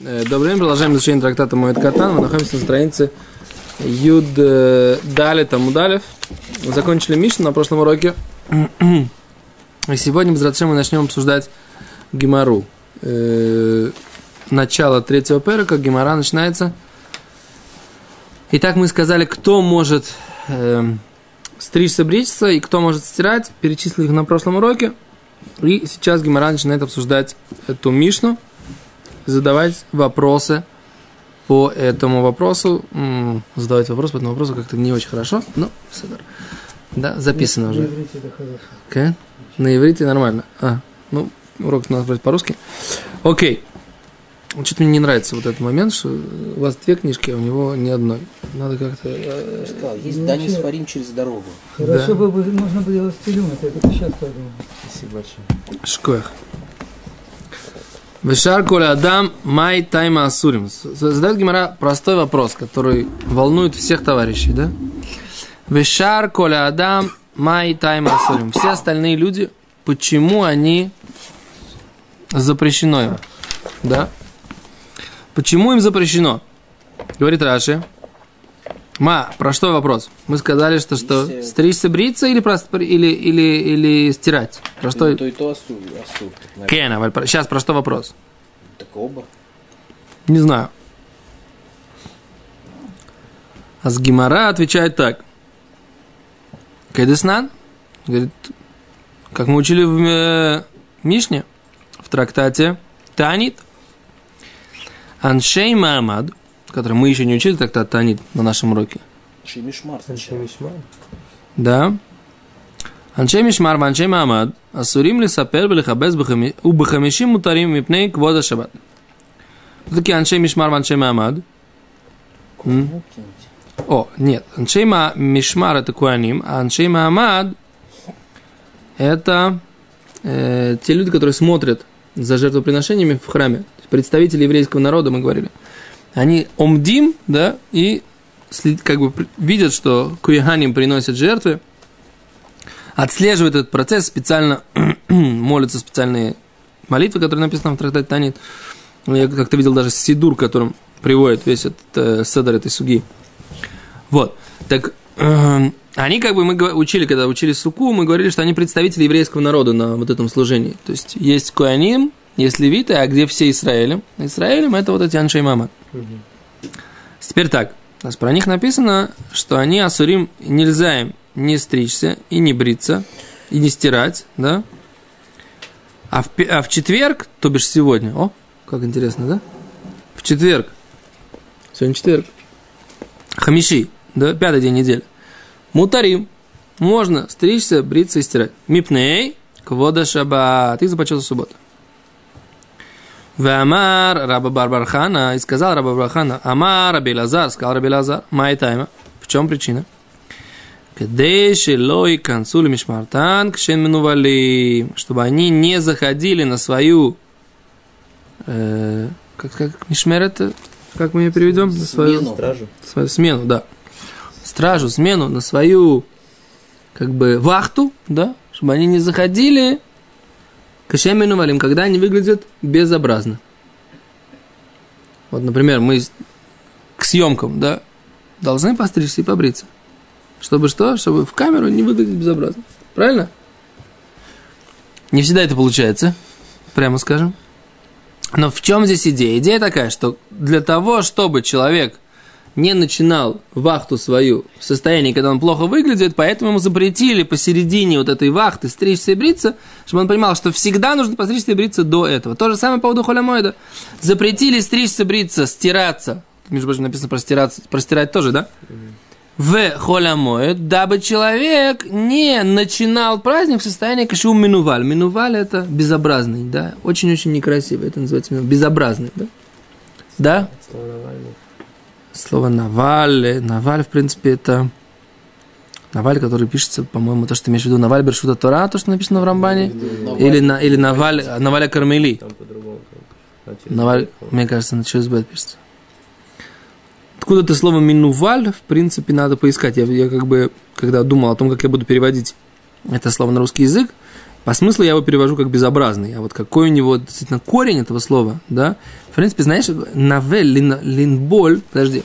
Э, Добрый день, продолжаем изучение трактата Моэд Катан. Мы находимся на странице Юд э, Дали Тамудалев. Мы закончили Мишну на прошлом уроке. И сегодня, без мы начнем обсуждать Гимару. Э, Начало третьего перека, Гимара начинается. Итак, мы сказали, кто может э, стричься, бричься и кто может стирать. Перечислили их на прошлом уроке. И сейчас Гимара начинает обсуждать эту Мишну задавать вопросы по этому вопросу. М-м, задавать вопрос по этому вопросу как-то не очень хорошо, но супер. Да, записано уже. На иврите это хорошо. Okay. На иврите нормально. А, ну, урок надо брать по-русски. Окей. Что-то мне не нравится вот этот момент, что у вас две книжки, а у него ни одной. Надо как-то... э, Сказал, есть Ну, Дани Сварим через дорогу. Хорошо Да. бы можно было стилюм, это я сейчас подумал. Спасибо большое. Шкоях. Вишар коля адам май тайма асурим. Задает Гимара простой вопрос, который волнует всех товарищей, да? Вишар коля адам май тайма асурим. Все остальные люди, почему они запрещено им? Да? Почему им запрещено? Говорит Раши. Ма, про что вопрос? Мы сказали, что что? Стричься. Бриться или, просто, или, или, или стирать? Про что? И то, и то. Кена, про- сейчас про что вопрос? Так оба. Не знаю. А с Гимара отвечает так. Кайдеснан, говорит, как мы учили в э, Мишне, в трактате Танит, Аншей Маамад, который мы еще не учили тогда Танит на нашем уроке. Шимишмар. Да. Аншей Мишмар, Аншей Мамад, Асурим ли сапер бельхабез у бахамишим мутарим мипней квода шаббат. Кто такие Аншей Мишмар, Аншей Мамад? О, нет. Аншей Мишмар это Куаним, а Аншей Мамад это э, те люди, которые смотрят за жертвоприношениями в храме. Представители еврейского народа, мы говорили. Они омдим, да, и как бы видят, что куяханим приносят жертвы, отслеживают этот процесс, специально молятся специальные молитвы, которые написаны в трактате Танит. Ну, Я как-то видел даже сидур, которым приводит весь этот э, седер этой суги. Вот. Так эм, они, как бы мы учили, когда учили суку, мы говорили, что они представители еврейского народа на вот этом служении. То есть есть Коаним, есть левиты, а где все Израилем? Израилем это вот эти Аншей Мама. Теперь так. Про них написано, что они асурим, нельзя им не стричься и не бриться, и не стирать, да? А в, а в четверг, то бишь сегодня, о, как интересно, да? В четверг, сегодня четверг, Хамиши, да, пятый день недели. Мутарим. Можно стричься, бриться и стирать. Мипней, квода шаббат. И за почету субботы. Вамар Раба Барбархана. И сказал Раба Барбархана. Амар Раби Лазар. Сказал Раби Лазар. Май тайма. В чем причина? Кадеши лой консули мишмартан кшен минували. Чтобы они не заходили на свою... э, как, как мишмер это? Как мы ее переведем? На свою Смену. свою смену, да. Стражу, смену на свою, как бы, вахту, да, чтобы они не заходили к Шемину валим, когда они выглядят безобразно. Вот, например, мы к съемкам, да, должны постричься и побриться. Чтобы что? Чтобы в камеру не выглядеть безобразно. Правильно? Не всегда это получается, прямо скажем. Но в чем здесь идея? Идея такая, что для того, чтобы человек не начинал вахту свою в состоянии, когда он плохо выглядит, поэтому ему запретили посередине вот этой вахты стричься и бриться, чтобы он понимал, что всегда нужно постричься и бриться до этого. То же самое по поводу холямоида. Запретили стричься, бриться, стираться. Между прочим, написано про стираться, про тоже, да? В холямоид, дабы человек не начинал праздник в состоянии кашу минуваль. Минуваль это безобразный, да? Очень-очень некрасивый. Это называется минуваль. безобразный, да? Да? Слово Наваль. Наваль, в принципе, это Наваль, который пишется, по-моему, то, что ты имеешь в виду, Наваль Бершута Тора, то, что написано в Рамбане, или, на, или Наваль, Наваля Кармели. А Наваль, мне кажется, на через Б пишется. Откуда это слово минуваль, в принципе, надо поискать. Я, я как бы, когда думал о том, как я буду переводить это слово на русский язык, По смыслу я его перевожу как безобразный, а вот какой у него действительно корень этого слова, да? В принципе, знаешь, новель, лин, линболь, подожди,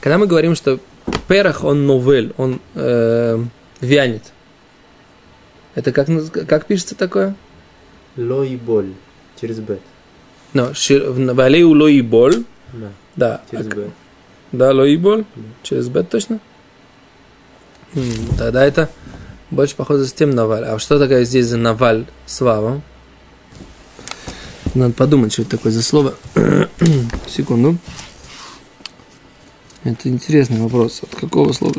когда мы говорим, что перах, он новель, он э, вянет, это как, как пишется такое? Ло и боль. Через Б. Ну, валею лои боль, Да, да, через а- Б. да, лои боль, через бет точно? Тогда это больше похоже с тем наваль. А что такое здесь за наваль с вавом? Надо подумать, что это такое за слово. Секунду. Это интересный вопрос. От какого слова?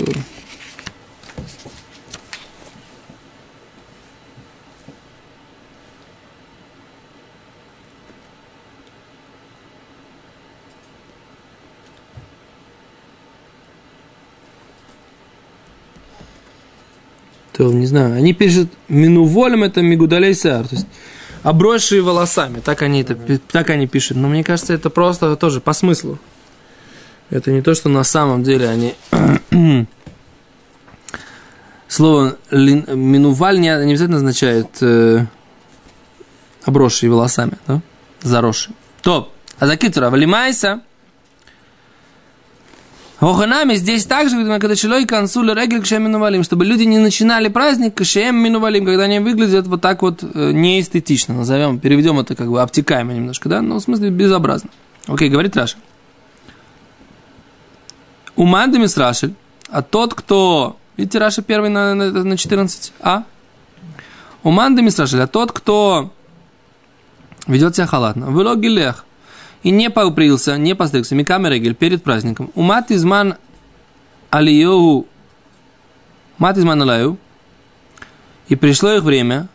То, не знаю. Они пишут минуволем это мигудалей сар. То есть обросшие волосами. Так они, это, так они пишут. Но мне кажется, это просто тоже по смыслу. Это не то, что на самом деле они... Слово минуваль не, обязательно означает э, обросшие волосами, да? Заросшие. То, а за китра валимайся. Оханами здесь также, когда человек консуль регель кшем минувалим, чтобы люди не начинали праздник кшем минувалим, когда они выглядят вот так вот э, неэстетично, назовем, переведем это как бы обтекаемо немножко, да, ну, в смысле безобразно. Окей, говорит Раша. Умандами Рашель, а тот, кто... Видите, Раша первый на, на, на 14, а? Умандами Рашель, а тот, кто ведет себя халатно. Вылог гилех. И не побрился, не постригся, миками регель перед праздником. Умат изман алиеву, мат изман алаю, и пришло их время,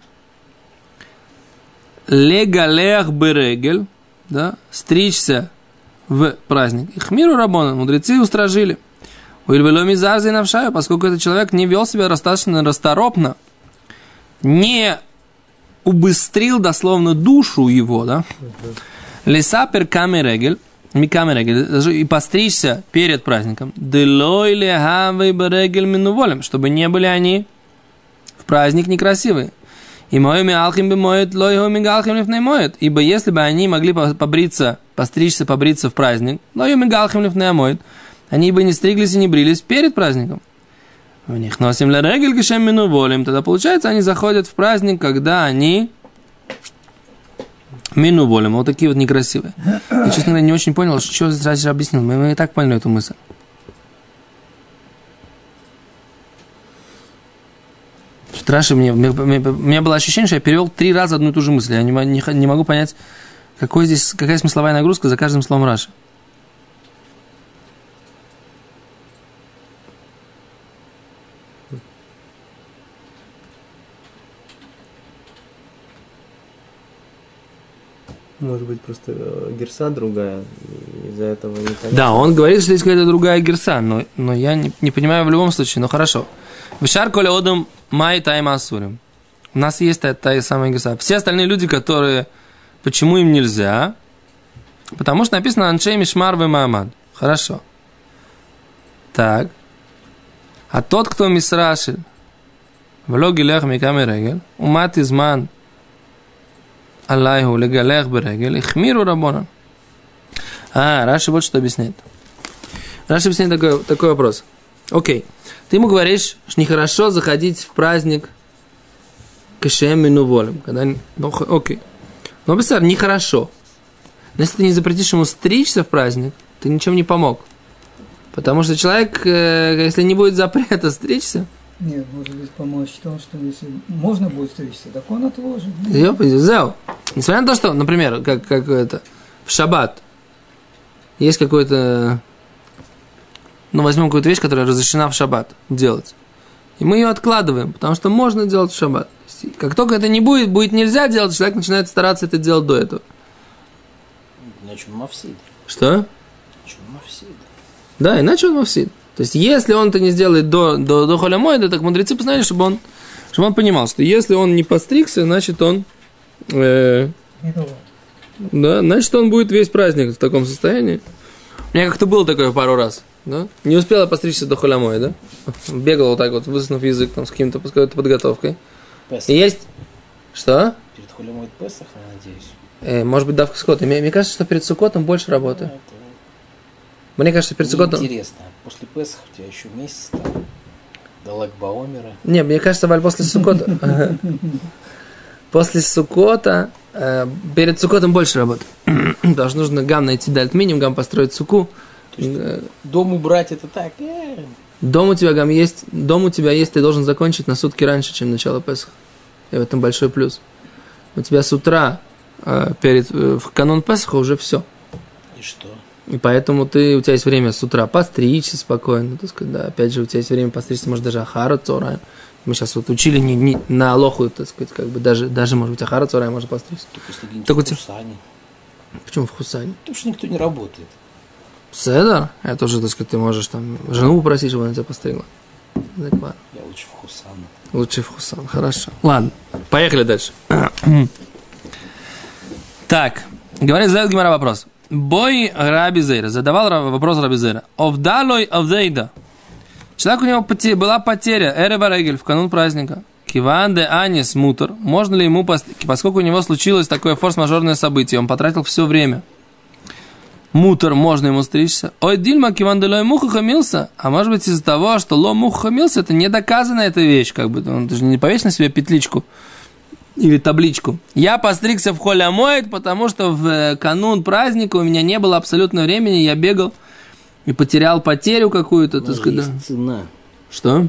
легалех берегель, да, стричься в праздник. Их миру рабона, мудрецы устражили. Уильвеломи зарзи навшаю, поскольку этот человек не вел себя достаточно расторопно, не убыстрил дословно душу его, да, Лесапер камерегель, ми камерегель, даже и постричься перед праздником. Делой лехавы берегель минуволем, чтобы не были они в праздник некрасивые. И моими алхим бы моет, лойхами галхим лифней моет. Ибо если бы они могли по- побриться, постричься, побриться в праздник, лойхами галхим лифней моет, они бы не стриглись и не брились перед праздником. У них носим ля регель кишем минуволем. Тогда получается, они заходят в праздник, когда они Мину волим, вот такие вот некрасивые. Я, честно говоря, не очень понял, что здесь объяснил. Мы, мы и так поняли эту мысль. Раши мне, мне- у меня было ощущение, что я перевел три раза одну и ту же мысль. Я не, не не могу понять, какой здесь, какая смысловая нагрузка за каждым словом Раши. Может быть, просто э, герса другая, из-за этого не. Да, он говорит, что здесь какая-то другая герса, но, но я не, не понимаю в любом случае, но хорошо. Вишар коля одам май тайма асурим. У нас есть та, та самая герса. Все остальные люди, которые... Почему им нельзя? Потому что написано анчей мишмар ве маамад. Хорошо. Так. А тот, кто мисрашил, влоги лех миками регель, умат изман аллаху легалех берегель, ихмиру рабонан. А, Раши вот что объясняет. Раши объясняет такой, такой вопрос. Окей. Ты ему говоришь, что нехорошо заходить в праздник кашем волем. Когда... не- Ну, окей. Но, представь, нехорошо. Но если ты не запретишь ему стричься в праздник, ты ничем не помог. Потому что человек, э, если не будет запрета стричься, Нет, может быть, помочь в том, что если можно будет стричься, так он отложит. Ёп, зел. Несмотря на то, что, например, как, как это, в шаббат есть какой-то, ну, возьмем какую-то вещь, которая разрешена в шаббат делать. И мы ее откладываем, потому что можно делать в шаббат. Как только это не будет, будет нельзя делать, человек начинает стараться это делать до этого. Иначе он мавсид. Что? Иначе он мавсид. Да, иначе он мавсид. То есть, если он это не сделает до, до, до холямоида, так мудрецы постановили, чтобы он, чтобы он понимал, что если он не постригся, значит он э. Да, значит, он будет весь праздник в таком состоянии. У меня как-то было такое пару раз. Да? Не успела постричься до холямой, да? Бегал вот так вот, высунув язык там, с каким-то с какой-то подготовкой. Пес. И есть... Что? Перед Холемой Песах, я надеюсь. Э, может быть, давка скот. Мне, мне кажется, что перед Сукотом больше работы. Это Мне кажется, перед Сукотом... Интересно. После Песах у тебя еще месяц там. До Лагбаомера. Не, мне кажется, Валь, после Сукота... После Сукота... э, Перед Сукотом больше работы. Что нужно гам найти дальт минимум, гам построить суку. Дом убрать это так. э, Дом у тебя гам есть, дом у тебя есть, ты должен закончить на сутки раньше, чем начало Песха. И в этом большой плюс. У тебя с утра э, перед в канун Песха уже все. И что? И поэтому ты, у тебя есть время с утра постричься спокойно. Так сказать, да. Опять же, у тебя есть время постричься, может, даже Ахара Цора. Мы сейчас вот учили не, не- на Алоху, так сказать, как бы даже, даже может быть, Ахара Цора можно постричься. Только если Так в тебя- Хусане. Почему в Хусане? Потому что никто не работает. Седа? Это уже, так сказать, ты можешь там жену попросить, чтобы она тебя постригла. Ладно. Я лучше в Хусан. Лучше в Хусан. Хорошо. Ладно, поехали дальше. так, говорит, задает Гимара вопрос. Бой Раби Зейра. Задавал вопрос Раби Зейра. Овдалой овдейда. Человек у него была потеря. Эрева Регель в канун праздника. Киван де Анис Мутер. Можно ли ему, поскольку у него случилось такое форс-мажорное событие, он потратил все время. Мутер, можно ему стричься. Ой, Дильма, Киван де Лой Муха хамился. А может быть из-за того, что Ло Муха хамился, это не доказана эта вещь, как бы. Он ты же не повесь на себе петличку или табличку. Я постригся в холе Амоид, потому что в э, канун праздника у меня не было абсолютно времени, я бегал и потерял потерю какую-то, У так сказать. да. есть цена. Что?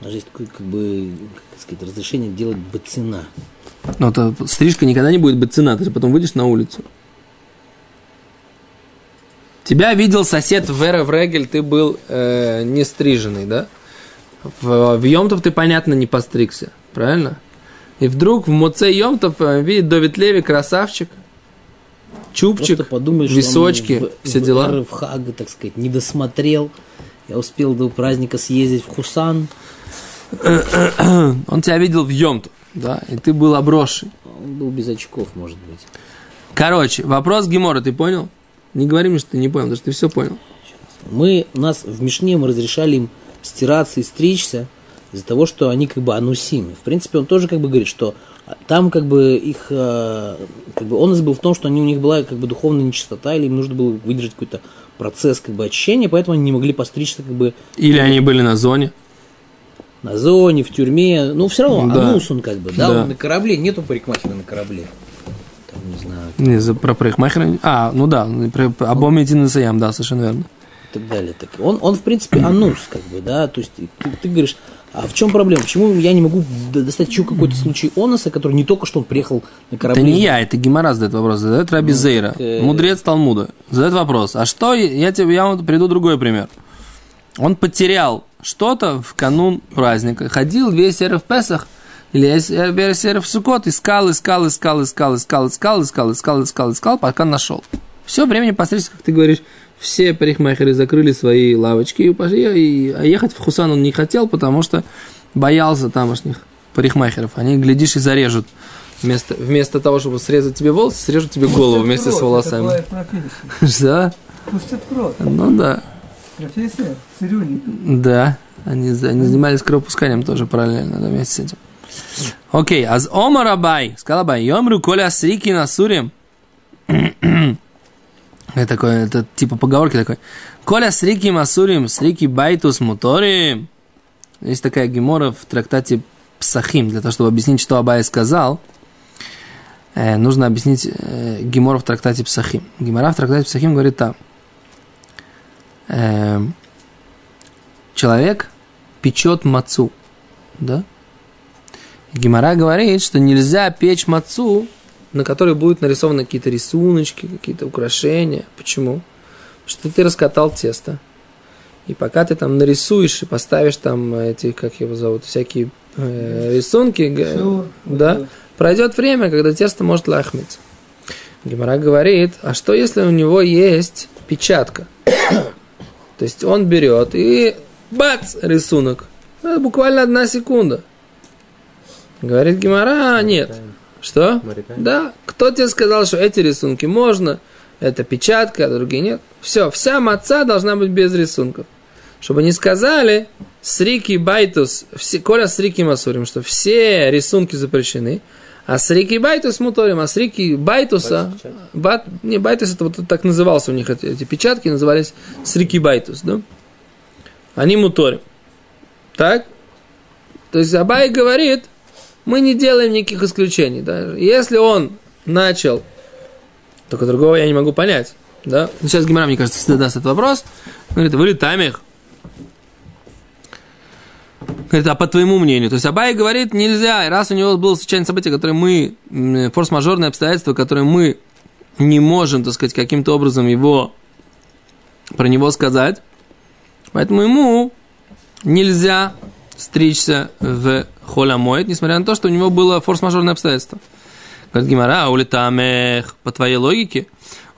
У нас есть такое, как бы, как сказать, разрешение делать бы цена. Ну, то стрижка никогда не будет быть цена, ты же потом выйдешь на улицу. Тебя видел сосед в Эре в Регель, ты был э, не стриженный, да? В, в Йомтов ты, понятно, не постригся, правильно? И вдруг в Моце Йомтов видит Довид Леви, красавчик, чубчик, Просто подумаешь, височки, он в, все в дела. В Хаг, так сказать, не досмотрел. Я успел до праздника съездить в Хусан. Он тебя видел в Йомтов, да? И ты был обросший. Он был без очков, может быть. Короче, вопрос Гемора, ты понял? Не говори мне, что ты не понял, потому что ты все понял. Мы, нас в Мишне мы разрешали им стираться и стричься из-за того, что они как бы анусими. В принципе, он тоже как бы говорит, что там как бы их, э, как бы он был в том, что они, у них была как бы духовная нечистота, или им нужно было выдержать какой-то процесс как бы очищения, поэтому они не могли постричься как бы Или они были на зоне. на зоне, в тюрьме. Ну, все равно, Да. анус он как бы, да, Да. он на корабле, нету парикмахера на корабле. Там, не знаю, Не, за, про парикмахера. А, ну да, про, Абом Единый Саям, да, совершенно верно. И так далее. Так он, он в принципе, анус, как бы, да, то есть ты, ты говоришь, а в чем проблема? Почему я не могу достать еще какой-то случай оноса, который не только что он приехал на корабле? Это не я, это Гимара задает вопрос, задает Раби Зейра, э, мудрец Талмуда. Задает вопрос, а что, я тебе, я вам приду другой пример. Он потерял что-то в канун праздника, ходил весь Эрев Песах, или весь весь Эрев Сукот, искал, искал, искал, искал, искал, искал, искал, искал, искал, искал, пока нашел. Все времени посредством, как ты говоришь, все парикмахеры закрыли свои лавочки и пошли, и, а ехать в Хусан он не хотел, потому что боялся тамошних парикмахеров. Они, глядишь, и зарежут. Вместо, вместо того, чтобы срезать тебе волосы, срежут тебе голову вместе с волосами. Что? Пустят кровь. Ну да. Профессия цирюльника. Да. Они, они занимались кровопусканием тоже параллельно, да, вместе с этим. Окей, аз Омар Абай, сказал Абай, Йомру Коля Срики Насурим. Это такое, это типа поговорки такой. כל הסריקין אסורים, סריקי בייתוס מותרים. Есть такая гемара в трактате Псахим, для того, чтобы объяснить, что Абай сказал. э, нужно объяснить э, гемара в трактате Псахим. Гемара в трактате Псахим говорит так. Эм, человек печет мацу, да? И Гимара говорит, что нельзя печь мацу, на которой будут нарисованы какие-то рисуночки, какие-то украшения. Почему? Потому что ты раскатал тесто. И пока ты там нарисуешь и поставишь там эти, как его зовут, всякие э, рисунки, Шур, да, вот пройдет время, когда тесто может лахмить. Гимара говорит, а что если у него есть печатка? То есть он берет и бац, рисунок. Это буквально одна секунда. Говорит Гемара, нет. Что? Моряками? Да. Кто тебе сказал, что эти рисунки можно? Это печатка, а другие нет. Все, вся маца должна быть без рисунков. Чтобы не сказали סריקי בייתוס, все, כל הסריקין אסורים, что все рисунки запрещены, А סריקי בייתוס מותרים, а סריקי בייתוסа, бат, не, בייתוס это вот так назывался у них, эти, эти печатки назывались סריקי בייתוס, да? Они מותרים. Так? То есть Абай говорит, мы не делаем никаких исключений. Да? Если он начал, только другого я не могу понять. Да? Сейчас Гемара, мне кажется, задаст этот вопрос. Говорит, וליטעמיך. Говорит, а по твоему мнению? То есть Абай говорит, нельзя, раз у него было случайное событие, которое мы, м, форс-мажорное обстоятельство, которое мы не можем, так сказать, каким-то образом его, про него сказать, поэтому ему нельзя стричься в холямоид, несмотря на то, что у него было форс-мажорное обстоятельство. Говорит Гимара, улетамех, по твоей логике,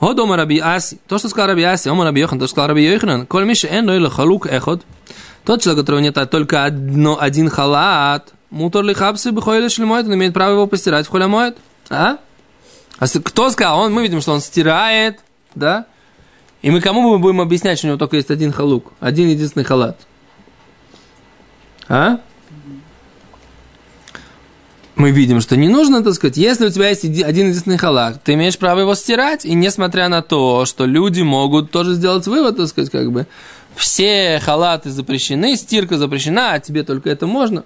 о дома Раби Аси, то, что сказал Раби Аси, ома Раби Йохан, то, что сказал Раби Йоханан, коль миша эн лойло халук эхот, тот человек, у которого нет только одно, один халат, мутор ли хапсы бы хойле шлемоет, он имеет право его постирать в холямоид. А? А кто сказал? Он, мы видим, что он стирает, да? И мы кому мы будем объяснять, что у него только есть один халук, один единственный халат? А? Мы видим, что не нужно, так сказать, если у тебя есть один единственный халат, ты имеешь право его стирать, и несмотря на то, что люди могут тоже сделать вывод, так сказать, как бы, все халаты запрещены, стирка запрещена, а тебе только это можно.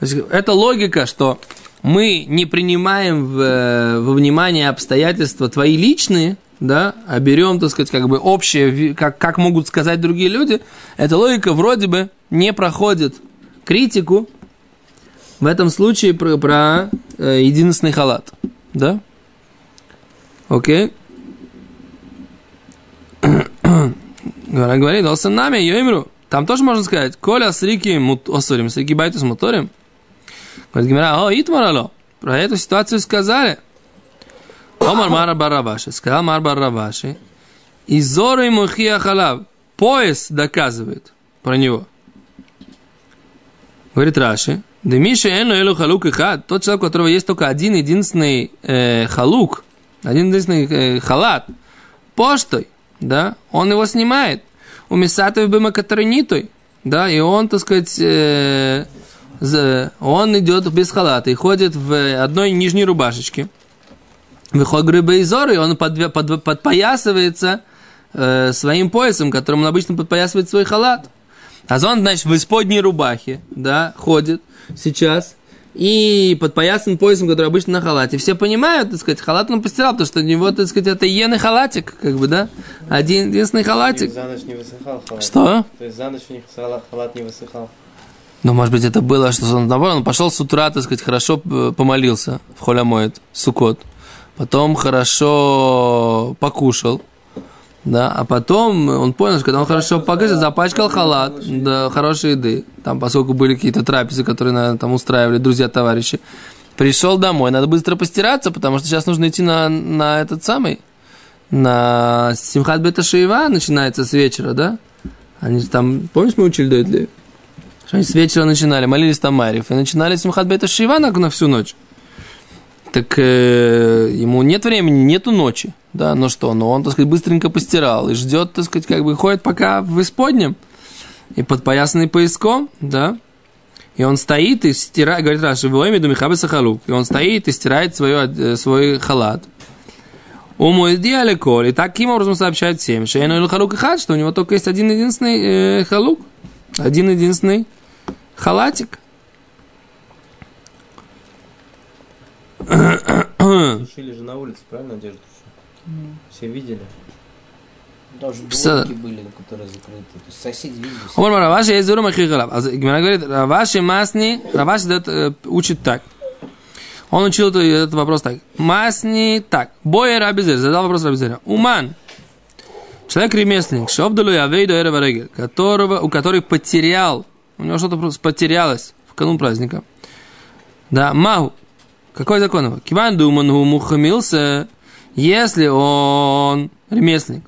То есть, это логика, что мы не принимаем в, э, во внимание обстоятельства твои личные, да, а берем, так сказать, как бы общее, как, как могут сказать другие люди, эта логика вроде бы не проходит критику, в этом случае про, про э, единственный халат, да? Окей. Гемара говорит, «התם נמי יאמרו». Там тоже можно сказать, «כל הסריקין מות- אסורים, סריקי בייתוס מותרים». Говорит Гимара, «О, итмарало». Про эту ситуацию сказали. Омар Мара Барабаши. Сказал Мар Барабаши. И зору ему хия халав. Пояс доказывает про него. Говорит Раши. Да Миша Эну Элу Халук и Хад. Тот человек, у которого есть только один единственный э, халук, один единственный э, халат, почтой, да, он его снимает. У Мисатов Бема Катаринитой, да, и он, так сказать, э, за- он идет без халата и ходит в одной нижней рубашечке. Выходит грыбы из и он подве- под- подпоясывается э, своим поясом, которым он обычно подпоясывает свой халат. А он, значит, в исподней рубахе, да, ходит сейчас и подпоясан поясом, который обычно на халате. Все понимают, так сказать, халат он постирал, потому что у него, так сказать, это иеный халатик, как бы, да, один единственный халатик. за ночь не высыхал халат. Что? То есть за ночь у них халат не высыхал. Ну, может быть, это было, что он, он пошел с утра, так сказать, хорошо э, помолился в холямоид, сукот. Потом хорошо покушал, да, а потом он понял, что когда он хорошо покушал, запачкал халат, да, хорошей еды. Там, поскольку были какие-то трапезы, которые, наверное, там устраивали друзья, товарищи. Пришел домой, надо быстро постираться, потому что сейчас нужно идти на, на этот самый, на Симхат Бета Шиева, начинается с вечера, да? Они там, помнишь, мы учили до? Что они с вечера начинали, молились там Марьев, и начинали Симхат Бета Шива на, на всю ночь. Так э, ему нет времени, нету ночи. Да, ну что, ну он, так сказать, быстренько постирал и ждет, так сказать, как бы ходит пока в исподнем и подпоясанный пояском, да. И он стоит и стирает, говорит Раши, «Войми думихабы сахалук». И он стоит и стирает свое, э, свой халат. Умой диалеколь. И таким образом сообщает всем, Эну халук и хат, что у него только есть один единственный э, халук, один единственный халатик. Сушили же на улице, правильно, одежду? Все видели. Даже Пса- были, которые закрыты. То есть соседи видели. Омар Раваши есть зуру махихалав. А Гимара говорит, Раваши масни, Раваши дает, э, учит так. Он учил это- этот вопрос так. Масни так. Боя Рабизер, задал вопрос Рабизера. Уман. Человек ремесленник, шобдалу явейду эрева регель, которого, у которого потерял, у него что-то просто потерялось в канун праздника. Да, мау. Какой закон его? Киван думан мухамился, если он ремесленник,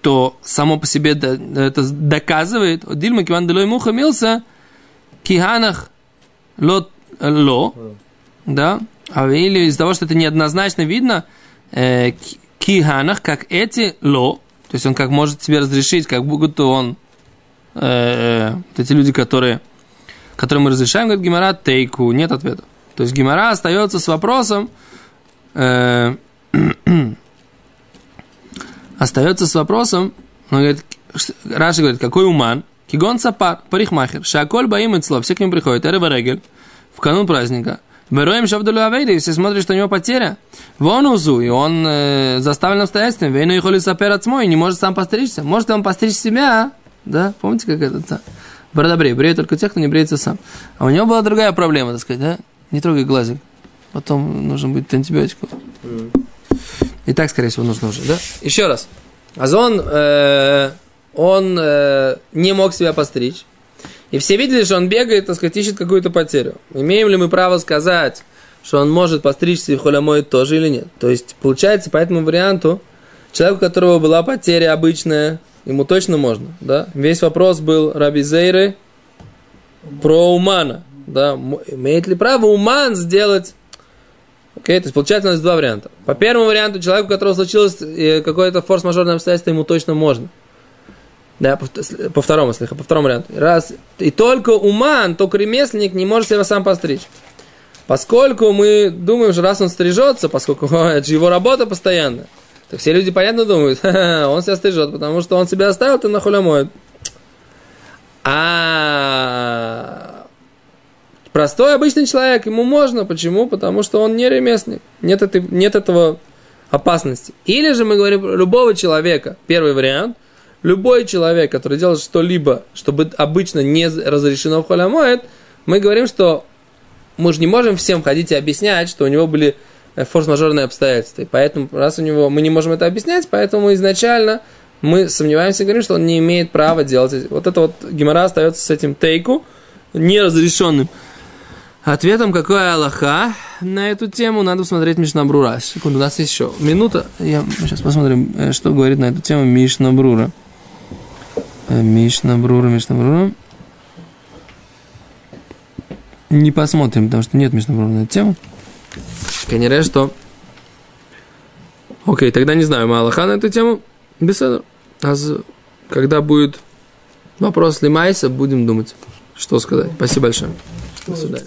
то само по себе это доказывает, Дильма Киван Делой Муха Милса, Киханах ло, да, а или из-за того, что это неоднозначно видно, э, ки- Киханах, как эти ло, то есть он как может себе разрешить, как будто он, э, э, вот эти люди, которые, которым мы разрешаем, говорит Гимара, тейку, нет ответа. То есть Гимара остается с вопросом, э, остается с вопросом, он говорит, Раши говорит, какой уман? Кигон сапар, парикмахер, шаколь баим и все к нему приходят, эрева регель, в канун праздника. Бероем шавдулю авейда, если смотришь, что у него потеря. Вон узу, и он э, заставлен обстоятельствами. Вейну и холи сапер от и не может сам постричься. Может он постричь себя? Да, помните, как это? Бородобрей, бреет только тех, кто не бреется сам. А у него была другая проблема, так сказать, да? Не трогай глазик. Потом нужно будет антибиотиков. И так, скорее всего, нужно уже, да? Еще раз. Азон, э, он э, не мог себя постричь. И все видели, что он бегает, так сказать, ищет какую-то потерю. Имеем ли мы право сказать, что он может постричься и холямоет тоже или нет? То есть, получается, по этому варианту, человеку, у которого была потеря обычная, ему точно можно, да? Весь вопрос был Раби Зейры про Умана, да? Имеет ли право Уман сделать Окей, то есть получается у нас два варианта. По первому варианту, человеку, у которого случилось э, какое-то форс-мажорное обстоятельство, ему точно можно. Да, по, по второму, слегка, по второму варианту. Раз. И только уман, только ремесленник не может себя сам постричь. Поскольку мы думаем, что раз он стрижется, поскольку это же его работа постоянно, то все люди, понятно, думают, «Ха-ха, он себя стрижет, потому что он себя оставил, то нахуй моет. А простой обычный человек, ему можно. Почему? Потому что он не ремесленник. Нет, этой, нет этого опасности. Или же мы говорим любого человека. Первый вариант. Любой человек, который делает что-либо, чтобы обычно не разрешено в холямоэд, мы говорим, что мы же не можем всем ходить и объяснять, что у него были э, форс-мажорные обстоятельства. И поэтому, раз у него мы не можем это объяснять, поэтому изначально мы сомневаемся и говорим, что он не имеет права делать. Вот это вот гемора остается с этим тейку неразрешенным. Ответом какой Аллаха на эту тему надо посмотреть Мишнабрура. Секунду, у нас есть еще минута. Я, сейчас посмотрим, э, что говорит на эту тему Мишнабрура. Э, Мишнабрура, Мишнабрура. Не посмотрим, потому что нет Мишнабрура на эту тему. Конечно, что... Окей, тогда не знаю, Аллаха на эту тему. Беседа. А когда будет вопрос Лимайса, будем думать, что сказать. Спасибо большое. До свидания.